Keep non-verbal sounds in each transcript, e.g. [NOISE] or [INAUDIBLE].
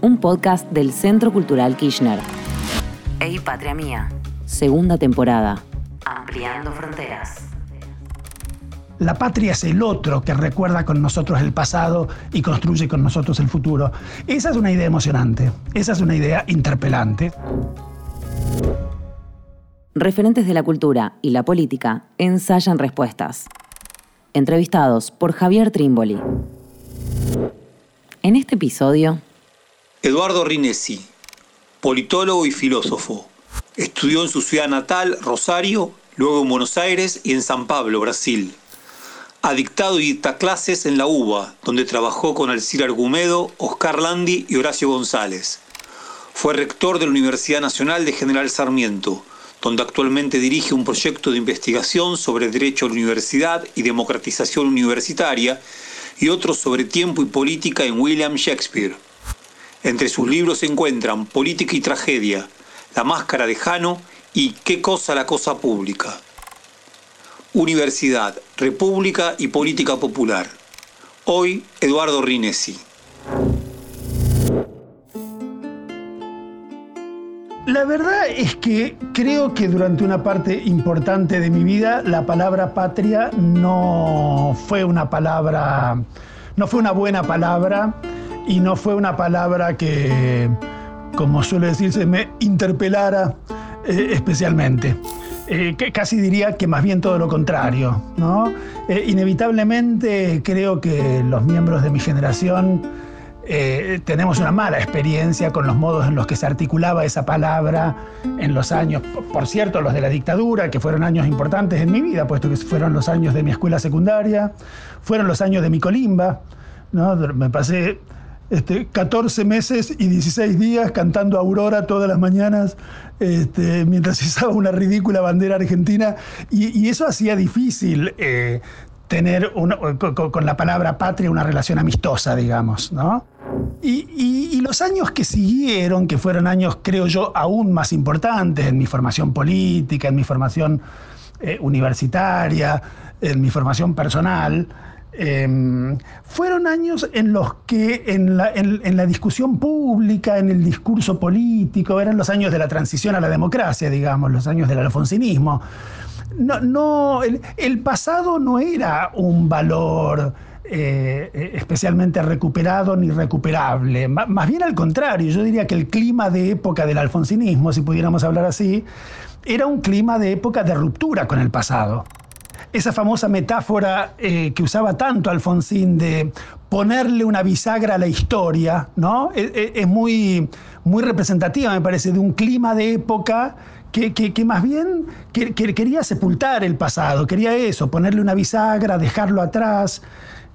un podcast del Centro Cultural Kirchner. Ey Patria Mía, segunda temporada. Ampliando fronteras. La patria es el otro que recuerda con nosotros el pasado y construye con nosotros el futuro. Esa es una idea emocionante, esa es una idea interpelante. Referentes de la cultura y la política ensayan respuestas. Entrevistados por Javier Trimboli. En este episodio... Eduardo Rinesi, politólogo y filósofo. Estudió en su ciudad natal, Rosario, luego en Buenos Aires y en San Pablo, Brasil. Ha dictado y dicta clases en la UBA, donde trabajó con Alcir Argumedo, Oscar Landi y Horacio González. Fue rector de la Universidad Nacional de General Sarmiento, donde actualmente dirige un proyecto de investigación sobre derecho a la universidad y democratización universitaria y otro sobre tiempo y política en William Shakespeare. Entre sus libros se encuentran Política y Tragedia, La Máscara de Jano y ¿Qué cosa la cosa pública? Universidad, República y Política Popular. Hoy, Eduardo Rinesi. La verdad es que creo que durante una parte importante de mi vida la palabra patria no fue una palabra, no fue una buena palabra y no fue una palabra que, como suele decirse, me interpelara eh, especialmente. Eh, que casi diría que más bien todo lo contrario. ¿no? Eh, inevitablemente creo que los miembros de mi generación tenemos una mala experiencia con los modos en los que se articulaba esa palabra en los años, por cierto, los de la dictadura, que fueron años importantes en mi vida, puesto que fueron los años de mi escuela secundaria, fueron los años de mi colimba, ¿no? me pasé este, 14 meses y 16 días cantando Aurora todas las mañanas este, mientras [LAUGHS] izaba una ridícula bandera argentina y, eso hacía difícil eh, tener con, la palabra patria una relación amistosa, digamos, ¿no? Y, los años que siguieron, que fueron años, creo yo, aún más importantes en mi formación política, en mi formación eh, universitaria, en mi formación personal, em, fueron años en los que en la, discusión pública, en el discurso político, eran los años de la transición a la democracia, digamos, los años del alfonsinismo no, no el, pasado no era un valor eh, especialmente recuperado ni recuperable. más bien al contrario, yo diría que el clima de época del alfonsinismo, si pudiéramos hablar así, era un clima de época de ruptura con el pasado. Esa famosa metáfora eh, que usaba tanto Alfonsín de ponerle una bisagra a la historia, ¿no? E, e, es, muy, muy representativa, me parece, de un clima de época que, más bien quería sepultar el pasado, quería eso, ponerle una bisagra, dejarlo atrás.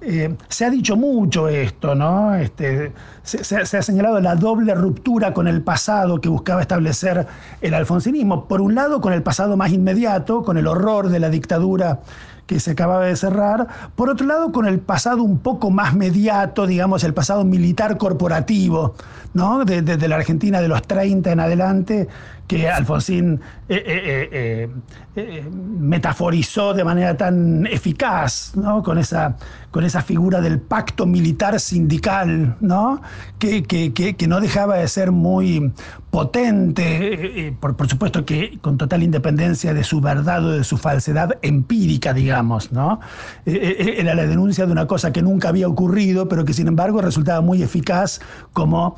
Eh, se ha dicho mucho esto, ¿no? Este, se, ha señalado la doble ruptura con el pasado que buscaba establecer el alfonsinismo. Por un lado, con el pasado más inmediato, con el horror de la dictadura que se acababa de cerrar. Por otro lado, con el pasado un poco más mediato, digamos, el pasado militar corporativo, ¿no? Desde de la Argentina de los 30 en adelante, que Alfonsín eh, eh, eh, metaforizó de manera tan eficaz, ¿no? con, esa, con esa figura del pacto militar sindical, ¿no? Que, que, no dejaba de ser muy potente, por, por, supuesto que con total independencia de su verdad o de su falsedad empírica, digamos. ¿no? era la denuncia de una cosa que nunca había ocurrido, pero que sin embargo resultaba muy eficaz como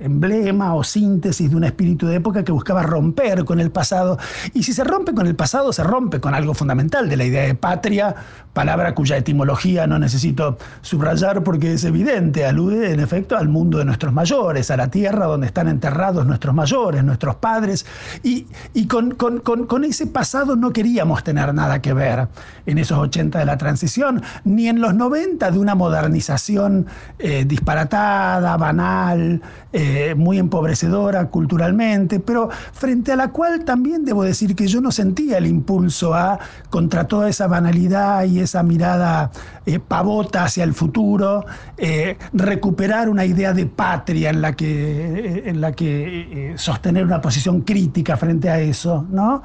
emblema o síntesis de un espíritu de época que buscaba romper con el pasado. Y si se rompe con el pasado, se rompe con algo fundamental de la idea de patria, palabra cuya etimología no necesito subrayar porque es evidente, alude en efecto al mundo de nuestros mayores, a la tierra donde están enterrados nuestros mayores, nuestros padres. Y, y con, con, con, ese pasado no queríamos tener nada que ver en esos 80 de la transición, ni en los 90 de una modernización eh, disparatada, banal, eh, muy empobrecedora culturalmente, pero frente a la cual también debo decir que yo no sentía el impulso a, contra toda esa banalidad y esa mirada eh, pavota hacia el futuro, eh, recuperar una idea de patria en la que, eh, en la que sostener una posición crítica frente a eso, ¿no?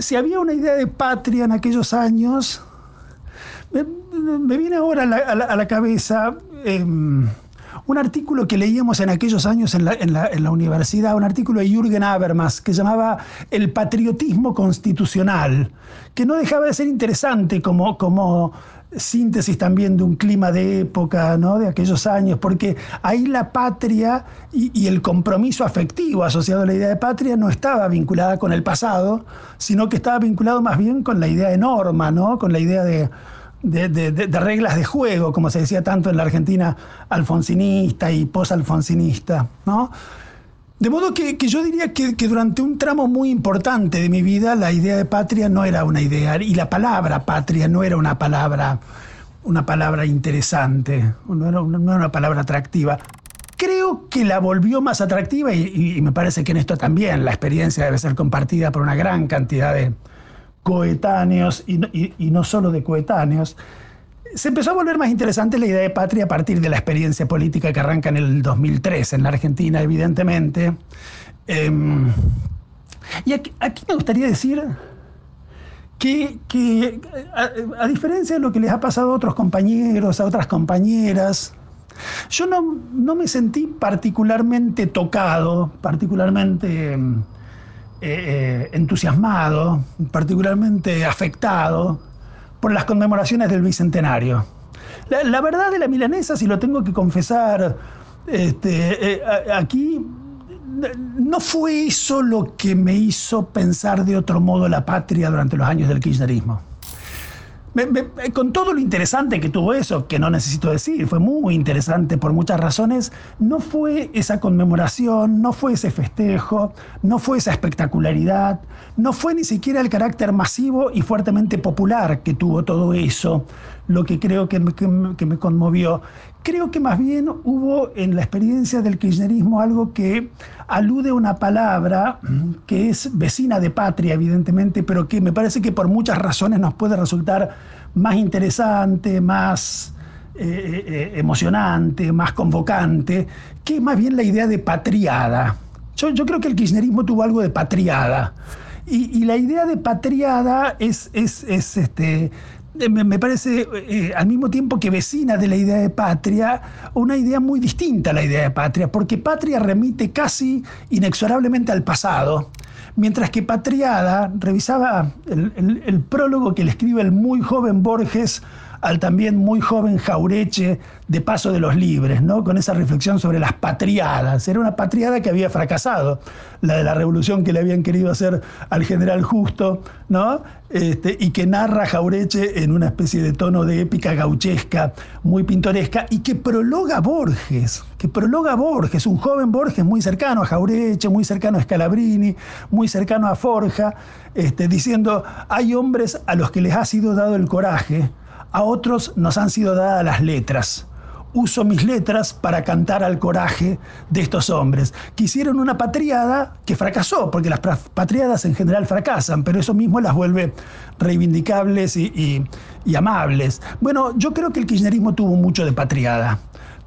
Si había una idea de patria en aquellos años, me, viene ahora a la, cabeza em, un artículo que leíamos en aquellos años en la, universidad, un artículo de Jürgen Habermas que llamaba El patriotismo constitucional, que no dejaba de ser interesante como, como síntesis también de un clima de época, ¿no? de aquellos años, porque ahí la patria y, el compromiso afectivo asociado a la idea de patria no estaba vinculada con el pasado, sino que estaba vinculado más bien con la idea de norma, ¿no? con la idea de, reglas de juego, como se decía tanto en la Argentina alfonsinista y posalfonsinista. ¿no? De modo que, yo diría que, durante un tramo muy importante de mi vida la idea de patria no era una idea y la palabra patria no era una palabra, una palabra interesante, no era, una palabra atractiva. Creo que la volvió más atractiva y, me parece que en esto también la experiencia debe ser compartida por una gran cantidad de coetáneos y no solo de coetáneos se empezó a volver más interesante la idea de patria a partir de la experiencia política que arranca en el 2003 en la Argentina, evidentemente. Em, y aquí, me gustaría decir que, a, diferencia de lo que les ha pasado a otros compañeros, a otras compañeras, yo no, no me sentí particularmente tocado, particularmente em, eh, eh, entusiasmado, particularmente afectado por las conmemoraciones del Bicentenario. La, verdad de la milanesa, si lo tengo que confesar, este, eh, aquí no fue eso lo que me hizo pensar de otro modo la patria durante los años del kirchnerismo con todo lo interesante que tuvo eso, que no necesito decir, fue muy interesante por muchas razones, no fue esa conmemoración, no fue ese festejo, no fue esa espectacularidad, no fue ni siquiera el carácter masivo y fuertemente popular que tuvo todo eso, lo que creo que me, conmovió. Creo que más bien hubo en la experiencia del kirchnerismo algo que alude a una palabra que es vecina de patria, evidentemente, pero que me parece que por muchas razones nos puede resultar más interesante, más eh, eh, eh, emocionante, más convocante, que más bien la idea de patriada. Yo, creo que el kirchnerismo tuvo algo de patriada. Y, la idea de patriada es, es, es este, me parece al mismo tiempo que vecina de la idea de patria, una idea muy distinta a la idea de patria, porque patria remite casi inexorablemente al pasado, mientras que patriada revisaba el prólogo que le escribe el muy joven Borges al también muy joven Jaureche de Paso de los Libres, ¿no? con esa reflexión sobre las patriadas. Era una patriada que había fracasado, la de la revolución que le habían querido hacer al general Justo, ¿no? Este, y que narra Jaureche en una especie de tono de épica gauchesca, muy pintoresca, y que prologa Borges, que prologa Borges, un joven Borges muy cercano a Jaureche, muy cercano a Scalabrini, muy cercano a Forja, este, diciendo, hay hombres a los que les ha sido dado el coraje, a otros nos han sido dadas las letras. Uso mis letras para cantar al coraje de estos hombres. Quisieron una patriada que fracasó, porque las patriadas en general fracasan, pero eso mismo las vuelve reivindicables y, y amables. Bueno, yo creo que el kirchnerismo tuvo mucho de patriada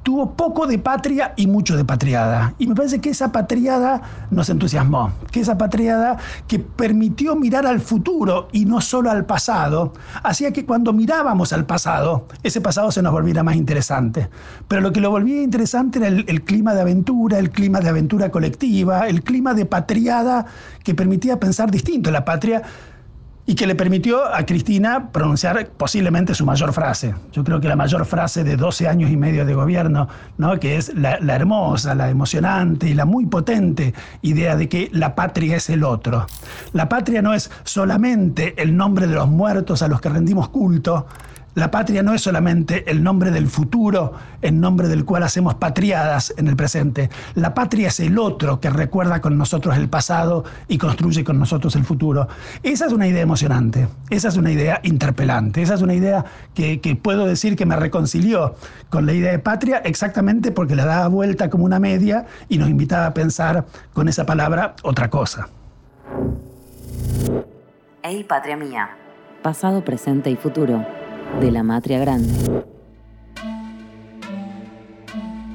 tuvo poco de patria y mucho de patriada. Y me parece que esa patriada nos entusiasmó, que esa patriada que permitió mirar al futuro y no solo al pasado, hacía que cuando mirábamos al pasado, ese pasado se nos volviera más interesante. Pero lo que lo volvía interesante era el, clima de aventura, el clima de aventura colectiva, el clima de patriada que permitía pensar distinto. La patria y que le permitió a Cristina pronunciar posiblemente su mayor frase. Yo creo que la mayor frase de 12 años y medio de gobierno, ¿no? que es la, la, hermosa, la emocionante y la muy potente idea de que la patria es el otro. La patria no es solamente el nombre de los muertos a los que rendimos culto, la patria no es solamente el nombre del futuro, en nombre del cual hacemos patriadas en el presente. La patria es el otro que recuerda con nosotros el pasado y construye con nosotros el futuro. Esa es una idea emocionante, esa es una idea interpelante, esa es una idea que, puedo decir que me reconcilió con la idea de patria exactamente porque la daba vuelta como una media y nos invitaba a pensar con esa palabra otra cosa. Ey, patria mía. Pasado, presente y futuro de la matria grande.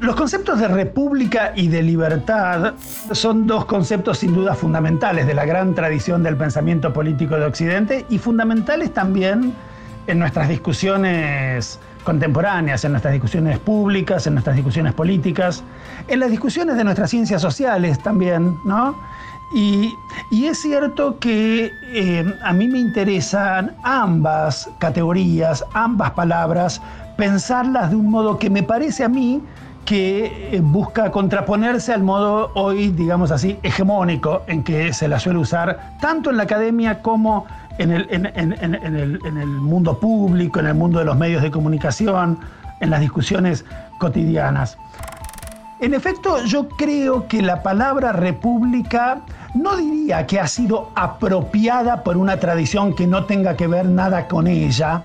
Los conceptos de república y de libertad son dos conceptos sin duda fundamentales de la gran tradición del pensamiento político de Occidente y fundamentales también en nuestras discusiones contemporáneas, en nuestras discusiones públicas, en nuestras discusiones políticas, en las discusiones de nuestras ciencias sociales también, ¿no? Y, es cierto que eh, a mí me interesan ambas categorías, ambas palabras, pensarlas de un modo que me parece a mí que eh, busca contraponerse al modo hoy, digamos así, hegemónico en que se la suele usar tanto en la academia como en el, en el mundo público, en el mundo de los medios de comunicación, en las discusiones cotidianas. En efecto, yo creo que la palabra república no diría que ha sido apropiada por una tradición que no tenga que ver nada con ella,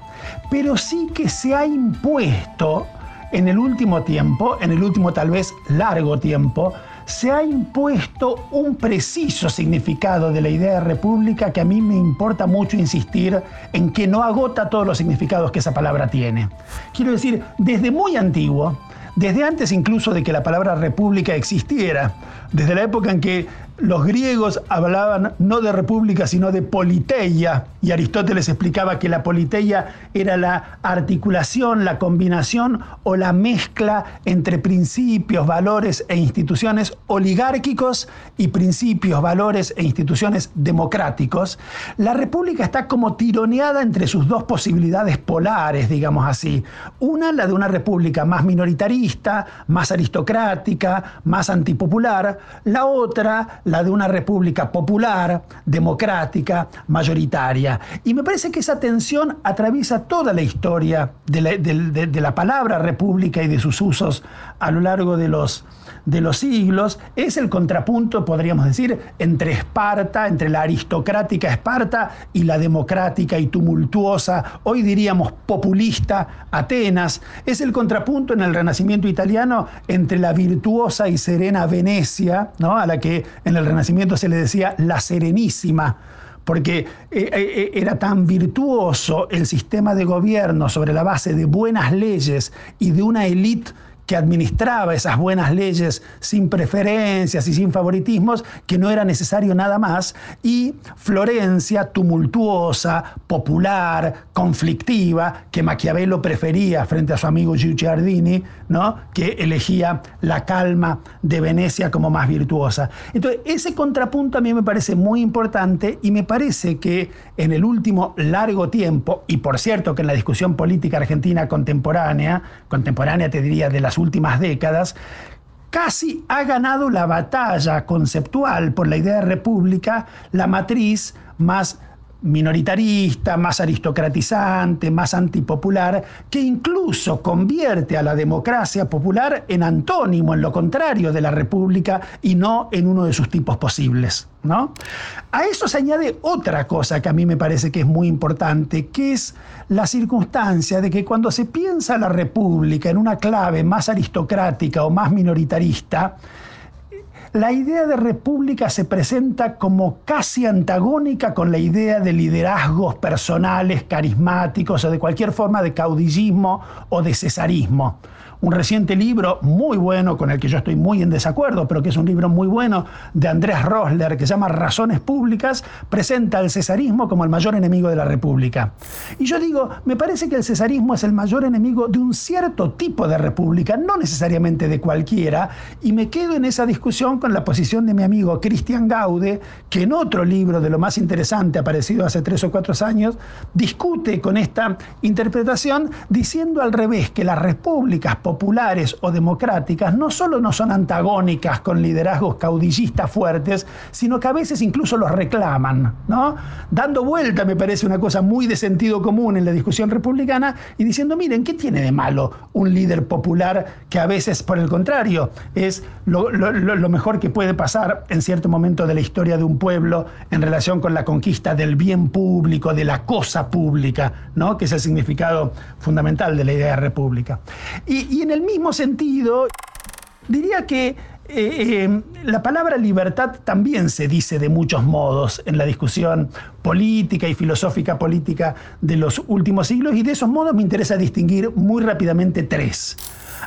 pero sí que se ha impuesto en el último tiempo, en el último tal vez largo tiempo, se ha impuesto un preciso significado de la idea de república que a mí me importa mucho insistir en que no agota todos los significados que esa palabra tiene. Quiero decir, desde muy antiguo, desde antes incluso de que la palabra república existiera, desde la época en que los griegos hablaban no de república, sino de politeia, y Aristóteles explicaba que la politeia era la articulación, la combinación o la mezcla entre principios, valores e instituciones oligárquicos y principios, valores e instituciones democráticos. La república está como tironeada entre sus dos posibilidades polares, digamos así. Una, la de una república más minoritarista, más aristocrática, más antipopular, la otra, la de una república popular, democrática, mayoritaria. Y me parece que esa tensión atraviesa toda la historia de la, palabra república y de sus usos a lo largo de los, de los siglos. Es el contrapunto, podríamos decir, entre Esparta, entre la aristocrática Esparta y la democrática y tumultuosa, hoy diríamos populista Atenas. Es el contrapunto en el Renacimiento italiano entre la virtuosa y serena Venecia, ¿no? a la que en el Renacimiento se le decía la Serenísima porque eh, eh, eh, era tan virtuoso el sistema de gobierno sobre la base de buenas leyes y de una élite que administraba esas buenas leyes sin preferencias y sin favoritismos, que no era necesario nada más, y Florencia, tumultuosa, popular, conflictiva, que Maquiavelo prefería frente a su amigo Guicciardini, ¿no? que elegía la calma de Venecia como más virtuosa. Entonces, ese contrapunto a mí me parece muy importante y me parece que en el último largo tiempo, y por cierto que en la discusión política argentina contemporánea, contemporánea te diría de últimas décadas, casi ha ganado la batalla conceptual por la idea de república, la matriz más minoritarista, más aristocratizante, más antipopular, que incluso convierte a la democracia popular en antónimo, en lo contrario de la república y no en uno de sus tipos posibles. ¿no? A eso se añade otra cosa que a mí me parece que es muy importante, que es la circunstancia de que cuando se piensa la república en una clave más aristocrática o más minoritarista, la idea de república se presenta como casi antagónica con la idea de liderazgos personales, carismáticos o de cualquier forma de caudillismo o de cesarismo un reciente libro muy bueno, con el que yo estoy muy en desacuerdo, pero que es un libro muy bueno, de Andrés Rosler, que se llama Razones Públicas, presenta al cesarismo como el mayor enemigo de la República. Y yo digo, me parece que el cesarismo es el mayor enemigo de un cierto tipo de república, no necesariamente de cualquiera, y me quedo en esa discusión con la posición de mi amigo Cristian Gaude, que en otro libro de lo más interesante, aparecido hace tres o cuatro años, discute con esta interpretación diciendo al revés que las repúblicas populares o democráticas no solo no son antagónicas con liderazgos caudillistas fuertes, sino que a veces incluso los reclaman, ¿no? Dando vuelta, me parece una cosa muy de sentido común en la discusión republicana y diciendo, miren, ¿qué tiene de malo un líder popular que a veces, por el contrario, es lo, lo mejor que puede pasar en cierto momento de la historia de un pueblo en relación con la conquista del bien público, de la cosa pública, ¿no? que es el significado fundamental de la idea de república. Y en el mismo sentido, diría que eh, eh, la palabra libertad también se dice de muchos modos en la discusión política y filosófica política de los últimos siglos y de esos modos me interesa distinguir muy rápidamente tres.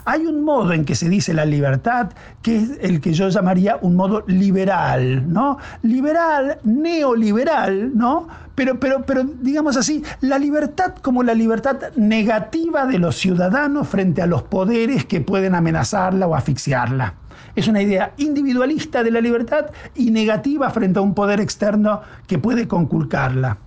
Hay un modo en que se dice la libertad que es el que yo llamaría un modo liberal, ¿no? Liberal, neoliberal, ¿no? Pero, pero, pero digamos así, la libertad como la libertad negativa de los ciudadanos frente a los poderes que pueden amenazarla o asfixiarla. Es una idea individualista de la libertad y negativa frente a un poder externo que puede conculcarla.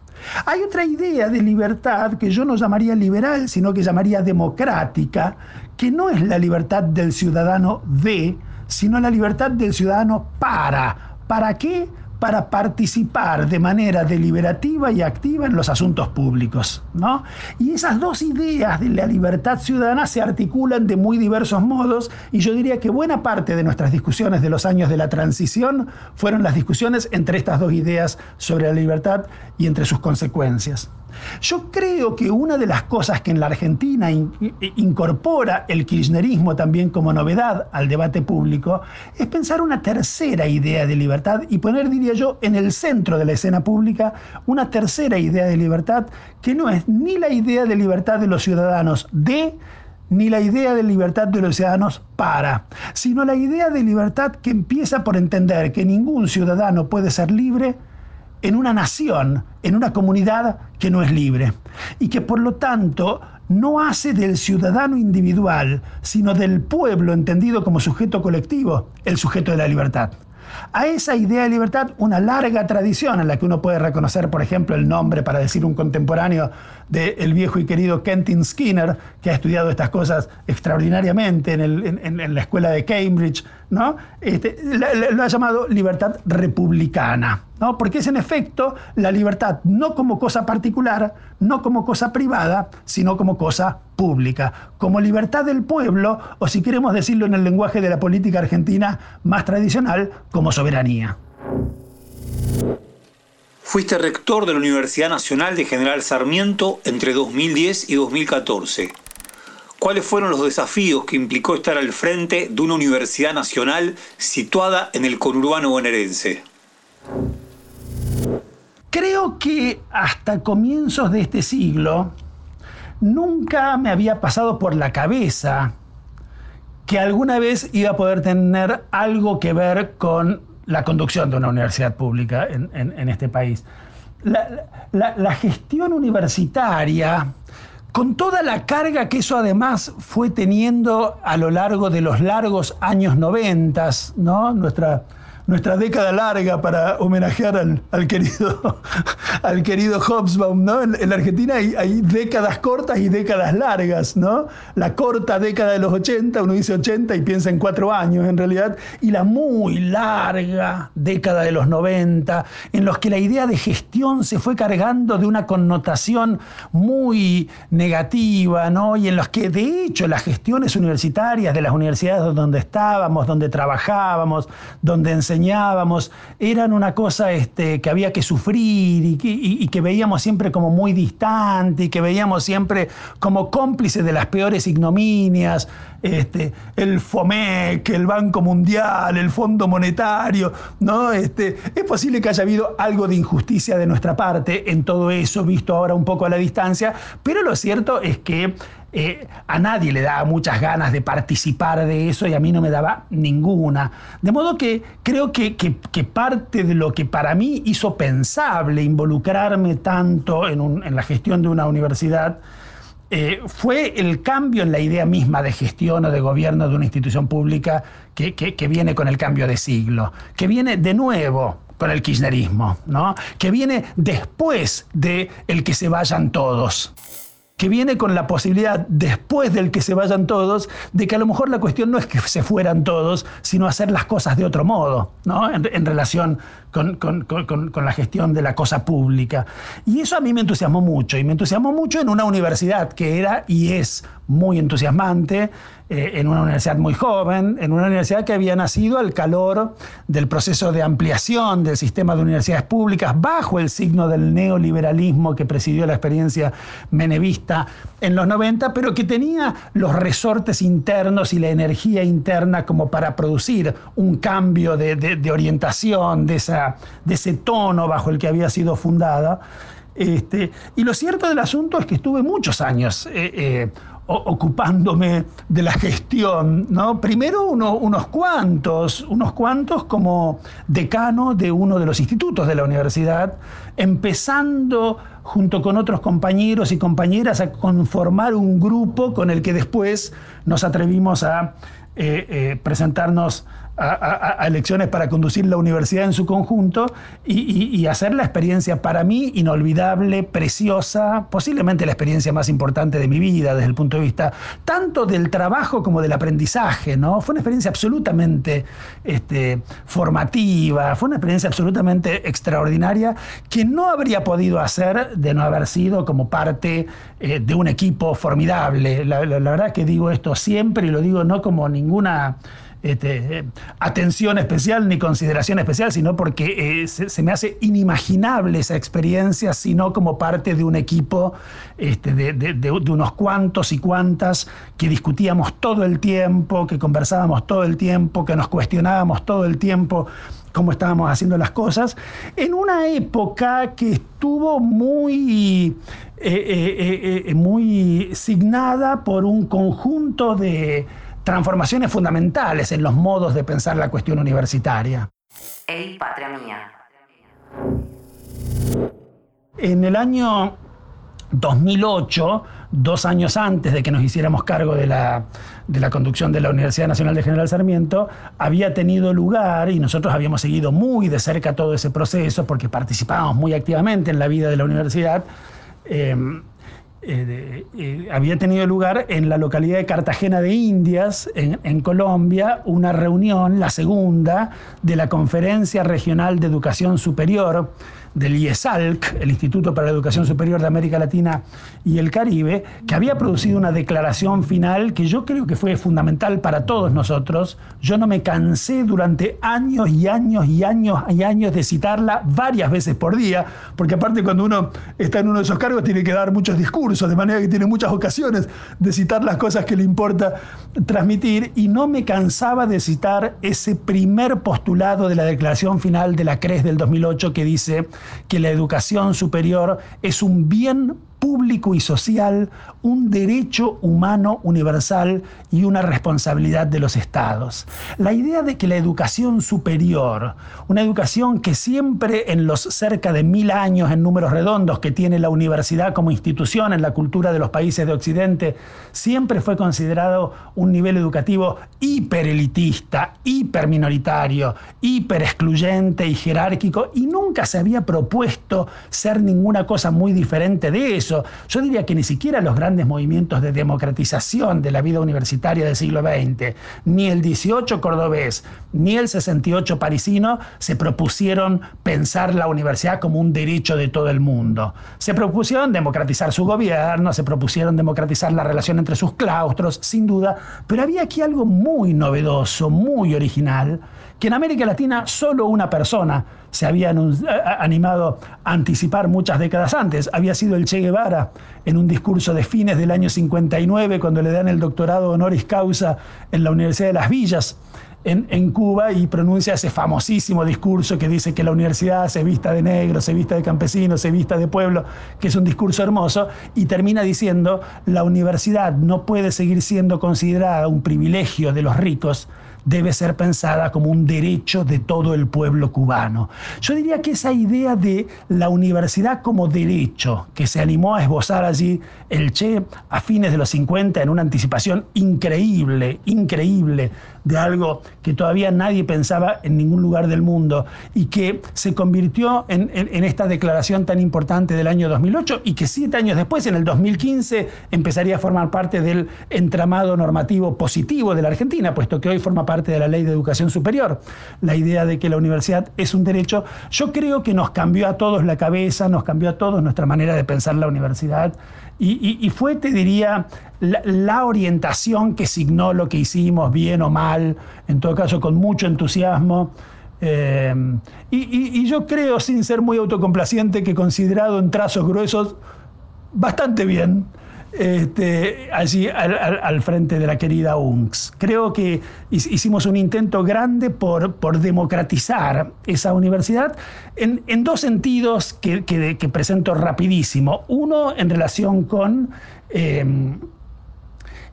Hay otra idea de libertad que yo no llamaría liberal, sino que llamaría democrática, que no es la libertad del ciudadano de, sino la libertad del ciudadano para. ¿Para qué? para participar de manera deliberativa y activa en los asuntos públicos. ¿no? Y esas dos ideas de la libertad ciudadana se articulan de muy diversos modos y yo diría que buena parte de nuestras discusiones de los años de la transición fueron las discusiones entre estas dos ideas sobre la libertad y entre sus consecuencias. Yo creo que una de las cosas que en la Argentina incorpora el kirchnerismo también como novedad al debate público es pensar una tercera idea de libertad y poner, diría yo, en el centro de la escena pública una tercera idea de libertad que no es ni la idea de libertad de los ciudadanos de ni la idea de libertad de los ciudadanos para, sino la idea de libertad que empieza por entender que ningún ciudadano puede ser libre en una nación, en una comunidad que no es libre y que por lo tanto no hace del ciudadano individual, sino del pueblo entendido como sujeto colectivo, el sujeto de la libertad. A esa idea de libertad una larga tradición en la que uno puede reconocer, por ejemplo, el nombre, para decir un contemporáneo, del viejo y querido Kentin Skinner, que ha estudiado estas cosas extraordinariamente en, la escuela de Cambridge, ¿no? Este, lo ha llamado libertad republicana. Porque es en efecto la libertad no como cosa particular, no como cosa privada, sino como cosa pública, como libertad del pueblo, o si queremos decirlo en el lenguaje de la política argentina más tradicional, como soberanía. Fuiste rector de la Universidad Nacional de General Sarmiento entre 2010 y 2014. ¿Cuáles fueron los desafíos que implicó estar al frente de una universidad nacional situada en el conurbano bonaerense? Creo que hasta comienzos de este siglo nunca me había pasado por la cabeza que alguna vez iba a poder tener algo que ver con la conducción de una universidad pública en, este país. La, gestión universitaria, con toda la carga que eso además fue teniendo a lo largo de los largos años noventas, ¿no? Nuestra, nuestra década larga para homenajear al, querido, [LAUGHS] al querido Hobsbawm, ¿no? En, la Argentina hay, décadas cortas y décadas largas, ¿no? La corta década de los 80, uno dice 80 y piensa en cuatro años en realidad, y la muy larga década de los 90, en los que la idea de gestión se fue cargando de una connotación muy negativa, ¿no? Y en los que de hecho las gestiones universitarias de las universidades donde estábamos, donde trabajábamos, donde enseñábamos, eran una cosa este, que había que sufrir y que, veíamos siempre como muy distante y que veíamos siempre como cómplices de las peores ignominias, este, el FOMEC, el Banco Mundial, el Fondo Monetario, ¿no? Este, es posible que haya habido algo de injusticia de nuestra parte en todo eso, visto ahora un poco a la distancia, pero lo cierto es que eh, a nadie le daba muchas ganas de participar de eso y a mí no me daba ninguna. De modo que creo que, parte de lo que para mí hizo pensable involucrarme tanto en, la gestión de una universidad eh, fue el cambio en la idea misma de gestión o de gobierno de una institución pública que, que viene con el cambio de siglo, que viene de nuevo con el kirchnerismo, ¿no? que viene después de el que se vayan todos que viene con la posibilidad, después del que se vayan todos, de que a lo mejor la cuestión no es que se fueran todos, sino hacer las cosas de otro modo, ¿no? en, relación con, con, la gestión de la cosa pública. Y eso a mí me entusiasmó mucho, y me entusiasmó mucho en una universidad que era y es muy entusiasmante, eh, en una universidad muy joven, en una universidad que había nacido al calor del proceso de ampliación del sistema de universidades públicas bajo el signo del neoliberalismo que presidió la experiencia menevista en los 90, pero que tenía los resortes internos y la energía interna como para producir un cambio de, orientación, de, ese tono bajo el que había sido fundada. Este, y lo cierto del asunto es que estuve muchos años eh, eh, ocupándome de la gestión, ¿no? Primero unos cuantos, unos cuantos como decano de uno de los institutos de la universidad, empezando junto con otros compañeros y compañeras a conformar un grupo con el que después nos atrevimos a eh, eh, presentarnos a, elecciones para conducir la universidad en su conjunto y, hacer la experiencia para mí inolvidable, preciosa, posiblemente la experiencia más importante de mi vida desde el punto de vista tanto del trabajo como del aprendizaje, ¿no? Fue una experiencia absolutamente este, formativa, fue una experiencia absolutamente extraordinaria que no habría podido hacer de no haber sido como parte eh, de un equipo formidable. La, la verdad que digo esto siempre y lo digo no como ninguna este, atención especial ni consideración especial, sino porque eh, se, me hace inimaginable esa experiencia, sino como parte de un equipo este, de, unos cuantos y cuantas que discutíamos todo el tiempo, que conversábamos todo el tiempo, que nos cuestionábamos todo el tiempo cómo estábamos haciendo las cosas, en una época que estuvo muy, eh, eh, muy signada por un conjunto de transformaciones fundamentales en los modos de pensar la cuestión universitaria. Ey, patria mía. En el año 2008, dos años antes de que nos hiciéramos cargo de la, de la, conducción de la Universidad Nacional de General Sarmiento, había tenido lugar, y nosotros habíamos seguido muy de cerca todo ese proceso, porque participábamos muy activamente en la vida de la universidad, eh, eh, eh, había tenido lugar en la localidad de Cartagena de Indias, en, en, Colombia, una reunión, la segunda, de la Conferencia Regional de Educación Superior del IESALC, el Instituto para la Educación Superior de América Latina y el Caribe, que había producido una declaración final que yo creo que fue fundamental para todos nosotros. Yo no me cansé durante años y años y años y años de citarla varias veces por día, porque aparte cuando uno está en uno de esos cargos tiene que dar muchos discursos, de manera que tiene muchas ocasiones de citar las cosas que le importa transmitir, y no me cansaba de citar ese primer postulado de la declaración final de la CRES del 2008 que dice que la educación superior es un bien público y social, un derecho humano universal y una responsabilidad de los estados. La idea de que la educación superior, una educación que siempre en los cerca de mil años en números redondos que tiene la universidad como institución en la cultura de los países de Occidente, siempre fue considerado un nivel educativo hiperelitista, hiperminoritario, hiper excluyente y jerárquico y nunca se había propuesto ser ninguna cosa muy diferente de eso yo diría que ni siquiera los grandes movimientos de democratización de la vida universitaria del siglo XX, ni el 18 cordobés, ni el 68 parisino, se propusieron pensar la universidad como un derecho de todo el mundo. Se propusieron democratizar su gobierno, se propusieron democratizar la relación entre sus claustros, sin duda, pero había aquí algo muy novedoso, muy original, que en América Latina solo una persona se había animado a anticipar muchas décadas antes. Había sido el Che Guevara en un discurso de fines del año 59, cuando le dan el doctorado honoris causa en la Universidad de las Villas. En, en, Cuba y pronuncia ese famosísimo discurso que dice que la universidad se vista de negro, se vista de campesino, se vista de pueblo, que es un discurso hermoso, y termina diciendo, la universidad no puede seguir siendo considerada un privilegio de los ricos, debe ser pensada como un derecho de todo el pueblo cubano. Yo diría que esa idea de la universidad como derecho, que se animó a esbozar allí el Che a fines de los 50 en una anticipación increíble, increíble de algo que todavía nadie pensaba en ningún lugar del mundo y que se convirtió en, esta declaración tan importante del año 2008 y que siete años después, en el 2015, empezaría a formar parte del entramado normativo positivo de la Argentina, puesto que hoy forma parte de la ley de educación superior. La idea de que la universidad es un derecho, yo creo que nos cambió a todos la cabeza, nos cambió a todos nuestra manera de pensar la universidad y, fue, te diría, la, orientación que signó lo que hicimos, bien o mal, en todo caso con mucho entusiasmo. Eh, y, yo creo, sin ser muy autocomplaciente, que considerado en trazos gruesos, bastante bien este, allí al, frente de la querida UNCS. Creo que hicimos un intento grande por, por democratizar esa universidad en, dos sentidos que, presento rapidísimo. Uno en relación con... Eh,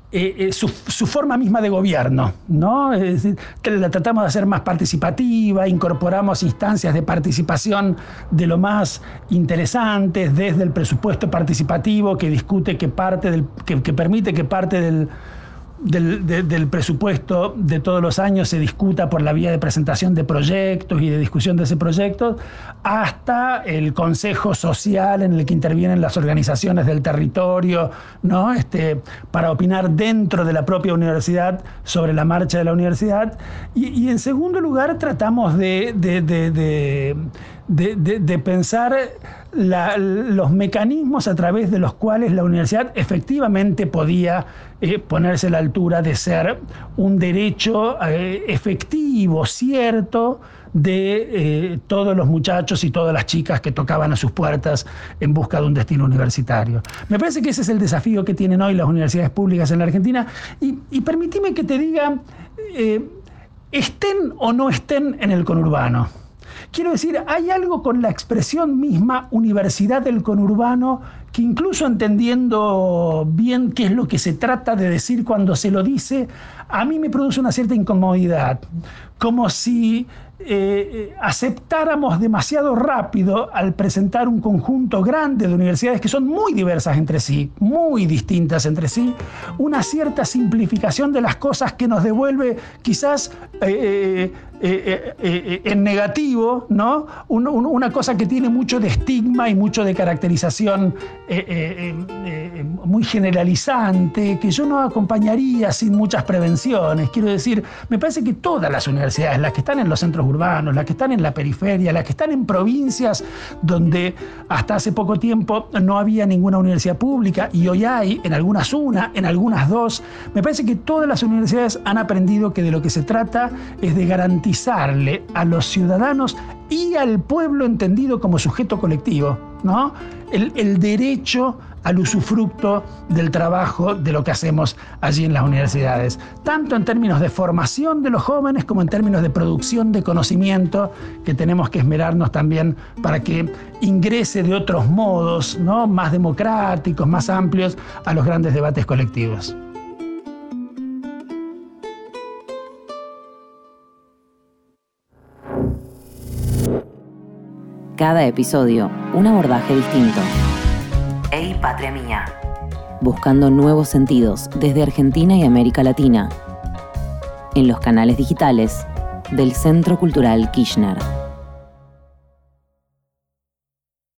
eh, eh, su, forma misma de gobierno, ¿no? Es decir, que la tratamos de hacer más participativa, incorporamos instancias de participación de lo más interesantes, desde el presupuesto participativo que discute que parte del, que permite que parte del del, presupuesto de todos los años se discuta por la vía de presentación de proyectos y de discusión de ese proyecto, hasta el consejo social en el que intervienen las organizaciones del territorio, ¿no? este, para opinar dentro de la propia universidad sobre la marcha de la universidad. Y, en segundo lugar, tratamos de pensar los mecanismos a través de los cuales la universidad efectivamente podía eh, ponerse a la altura de ser un derecho eh, efectivo, cierto, de eh, todos los muchachos y todas las chicas que tocaban a sus puertas en busca de un destino universitario. Me parece que ese es el desafío que tienen hoy las universidades públicas en la Argentina y, y que te diga, estén o no estén en el conurbano. Quiero decir, hay algo con la expresión misma universidad del conurbano que incluso entendiendo bien qué es lo que se trata de decir cuando se lo dice, a mí me produce una cierta incomodidad, como si eh, aceptáramos demasiado rápido al presentar un conjunto grande de universidades que son muy diversas entre sí, muy distintas entre sí, una cierta simplificación de las cosas que nos devuelve quizás eh, eh, en negativo, ¿no? una cosa que tiene mucho de estigma y mucho de caracterización muy generalizante, que yo no acompañaría sin muchas prevenciones. Quiero decir, me parece que todas las universidades, las que están en los centros urbanos, las que están en la periferia, las que están en provincias donde hasta hace poco tiempo no había ninguna universidad pública y hoy hay, en algunas una, en algunas dos. Me parece que todas las universidades han aprendido que de lo que se trata es de garantizarle a los ciudadanos y al pueblo entendido como sujeto colectivo, ¿no? el, el derecho al usufructo del trabajo de lo que hacemos allí en las universidades, tanto en términos de formación de los jóvenes como en términos de producción de conocimiento que tenemos que esmerarnos también para que ingrese de otros modos, ¿no? más democráticos, más amplios a los grandes debates colectivos. Cada episodio, un abordaje distinto. Ey, patria mía. Buscando nuevos sentidos desde Argentina y América Latina. En los canales digitales del Centro Cultural Kirchner.